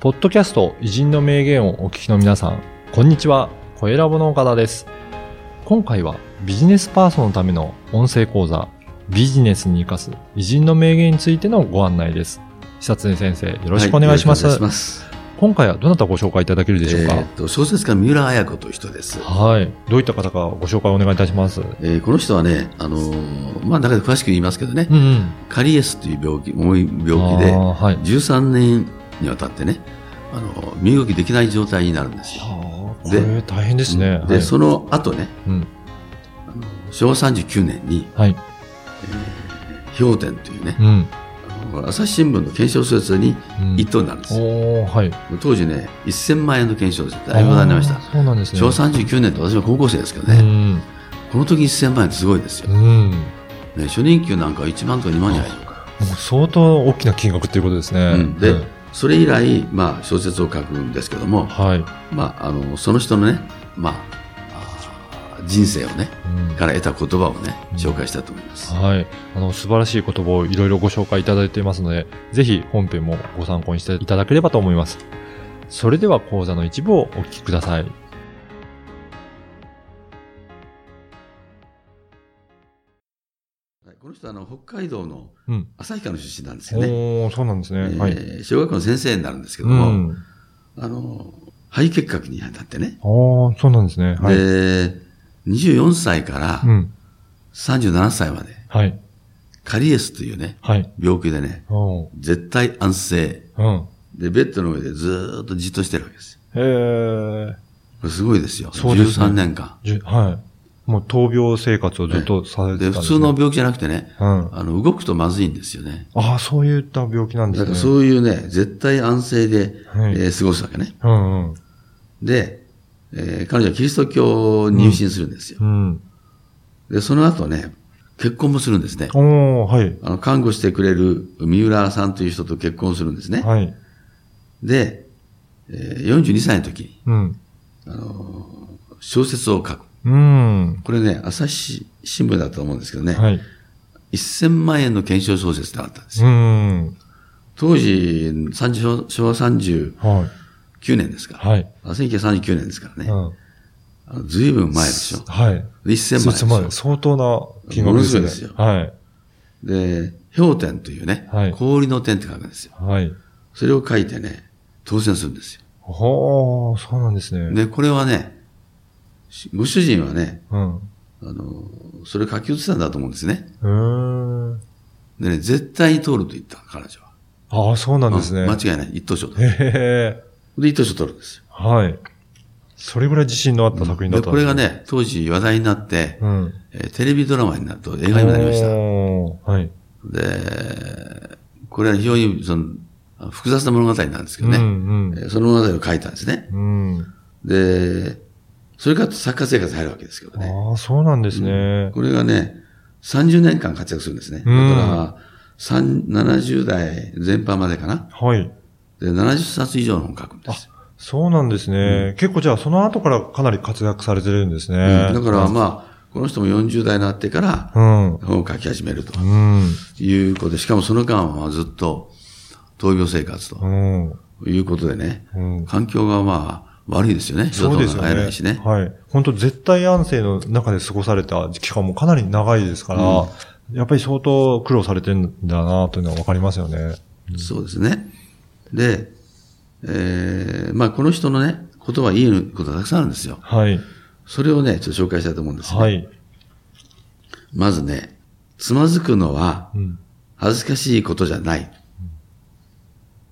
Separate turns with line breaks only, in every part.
ポッドキャスト偉人の名言をお聞きの皆さん、こんにちは。声ラボの岡田です。今回はビジネスパーソンのための音声講座、ビジネスに活かす偉人の名言についてのご案内です。久常先生、よろしくお願いします。
はいします。
今回はどなたご紹介いただけるでしょうか、
えーと小説家三浦綾子という人です。
はい。どういった方かご紹介お願いいたします？
えーこの人はね、あのーまあ、中で詳しく言いますけどね、
うんうん。
カリエスという病気、重い病気で、
はい。
13年にわたってね、あの身動きできない状態になるんですよ。で
れ大変ですね。
で、
はい、
その後ね、
うん。
昭和39年に、
はい。
氷点というね、
うん。
あの朝日新聞の検証小説に
うん
一等になるんですよ。
おー、はい。
当時ね、1000万円の検証です。だいぶになりました
あ。ーそうなんですね。
昭和39年って私は高校生ですけど
う
ね、
ん。
この時1000万円ってすごいですよ。
うん。
ね、初任給なんか1万とか2万じゃないのか。
もう相当大きな金額っていうことですね。
うんで、
うん
それ以来、まあ、小説を書くんですけども、
はい。
まあ、あのその人のね、まあ、人生をね、
うん
から得た言葉をね、紹介したいと思います。
はい。あの、素晴らしい言葉をいろいろご紹介いただいていますので、ぜひ本編もご参考にしていただければと思います。それでは講座の一部をお聞きください。
はいこの人はあの北海道の
うん。
旭川の出身なんですよね。
おー、そうなんですね。はい。
えー小学校の先生になるんですけど
う
も、
ん。
あの肺結核になってね、
おー、そうなんですね。はい。
で24歳から
うん。
37歳まで、
はい。
カリエスというね、
はい。
病気でね。絶対安静。
うん。
で、ベッドの上でずーっとじっとしてるわけですよ。
へー。
これすごいですよ。
そうですね
13年間。
はい。もう闘病生活をずっとされてた
で、
んです、ね、
普通の病気じゃなくてね、
うん。
あの、動くとまずいんですよね。
ああ、そういった病気なんですね。
だからそういうね、絶対安静で、
はい
えー過ごすわけね。
うんうん。
で、えー彼女はキリスト教に入信するんですよ。
うん。
で、その後ね、結婚もするんですね。
おー、はい。
あの、看護してくれる三浦さんという人と結婚するんですね。
はい。
で、えー42歳の時に、
うん。
小説を書く。
うん。
これね、朝日新聞だったと思うんですけどね、
はい。
1000万円の検証小説あったんです
う
よ。
ん。
当時、30昭和39
はい。
年ですから。
はい。
あ1939年ですからね。
うん。
ずいぶん前でしょ。
はい。
で1000万円でしょ
まあ相当な金額ですね。
ものすごいですよ
はい。
で、氷点というね、
はい
氷の点って書くんですよ。
はい。
それを書いてね、当選するんですよ。
ほー、そうなんですね。
で、これはね、しご主人はね、
うん。
あの、それを書き写したんだと思うんですね。でね、絶対に通ると言った、彼女は。
ああ、そうなんですね。
うん間違いない。一等賞取る。
へへ
で、一等賞取るんですよ。
はい。それぐらい自信のあった作品だっ
で、
たんです
これが、ね、当時話題になって、
うん。
えーテレビドラマになると映画にもなりました。
はい。
で、これは非常にその複雑な物語なんですけどね、
うんうん
えーその物語を書いたんですね。
うん。
で、それから作家生活入るわけですけどね。
ああ、そうなんですね。
これがね、30年間活躍するんですね。だ
うん
から、三70代前半までかな。
はい。
で、70冊以上の本を書くんですよ。
そうなんですね。結構じゃあその後からかなり活躍されてるんですね。
うんだからまあ、この人も40代になってから
うん。
本を書き始めると
うん。
いうことで、しかもその間はずっと闘病生活
う
と
ん。
いうことでね、
うん。
環境がまあ悪いですよね。
そうですよね
ないしね。。
はい。本当絶対安静の中で過ごされた期間もかなり長いですから、やっぱり相当苦労されてるんだなというのはわかりますよね。
そうですね。で、えー、まあこの人のね、言葉いいことたくさんあるんですよ。
はい。
それをね、ちょっと紹介したいと思うんですね。
はい。
まずね、つまずくのは
うん。
恥ずかしいことじゃない。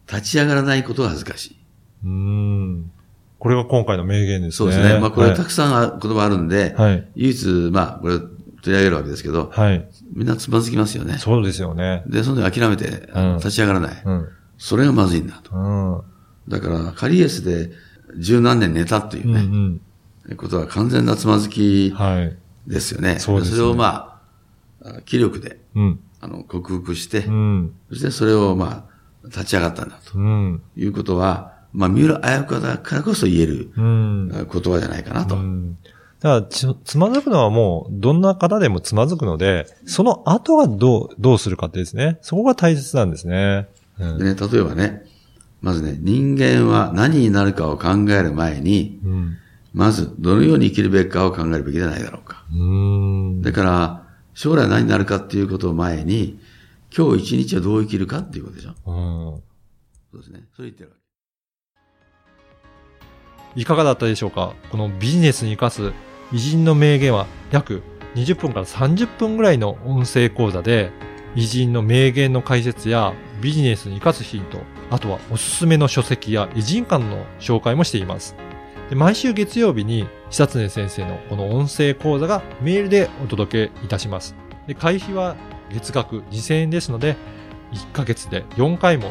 立ち上がらないことが恥ずかしい。
うーん。これが今回の名言ですね。
そうですね。まあこれ
はい
たくさんあ言葉あるんで、
はい
唯一、まあこれを取り上げるわけですけど、
はい。
みんなつまずきますよね。
そうですよね。
で、その時諦めて
うん
立ち上がらない。
うん。
それがまずいんだと。
うん。
だから、カリエスで十何年寝たっていう
うんう
ね、
ん。
ことは完全なつまずき
はい。
ですよね。
そうですね
れをまあ、あ気力で、
うん。
あの、克服して、
うん。
そしてそれをまあ、立ち上がったんだと
うん。
いうことは、まあ、三浦綾子だからこそ言える言葉じゃないかなと。
うんだからつ、つまずくのはもう、どんな方でもつまずくので、その後がどう、どうするかってですね。そこが大切なんですね。うん。
でね、例えばね、まずね、人間は何になるかを考える前に、
うん。
まずどのように生きるべきかを考えるべきじゃないだろうか。
う。
だから、将来何になるかっていうことを前に、今日一日はどう生きるかっていうことでしょ。
うん。
そうですね。それ言ってるわ
いかがだったでしょうか？このビジネスに活かす偉人の名言は約20分から30分ぐらいの音声講座で偉人の名言の解説やビジネスに活かすヒント、あとはおすすめの書籍や偉人館の紹介もしています。で毎週月曜日に久常先生のこの音声講座がメールでお届けいたします。で会費は月額2000円ですので、1ヶ月で4回も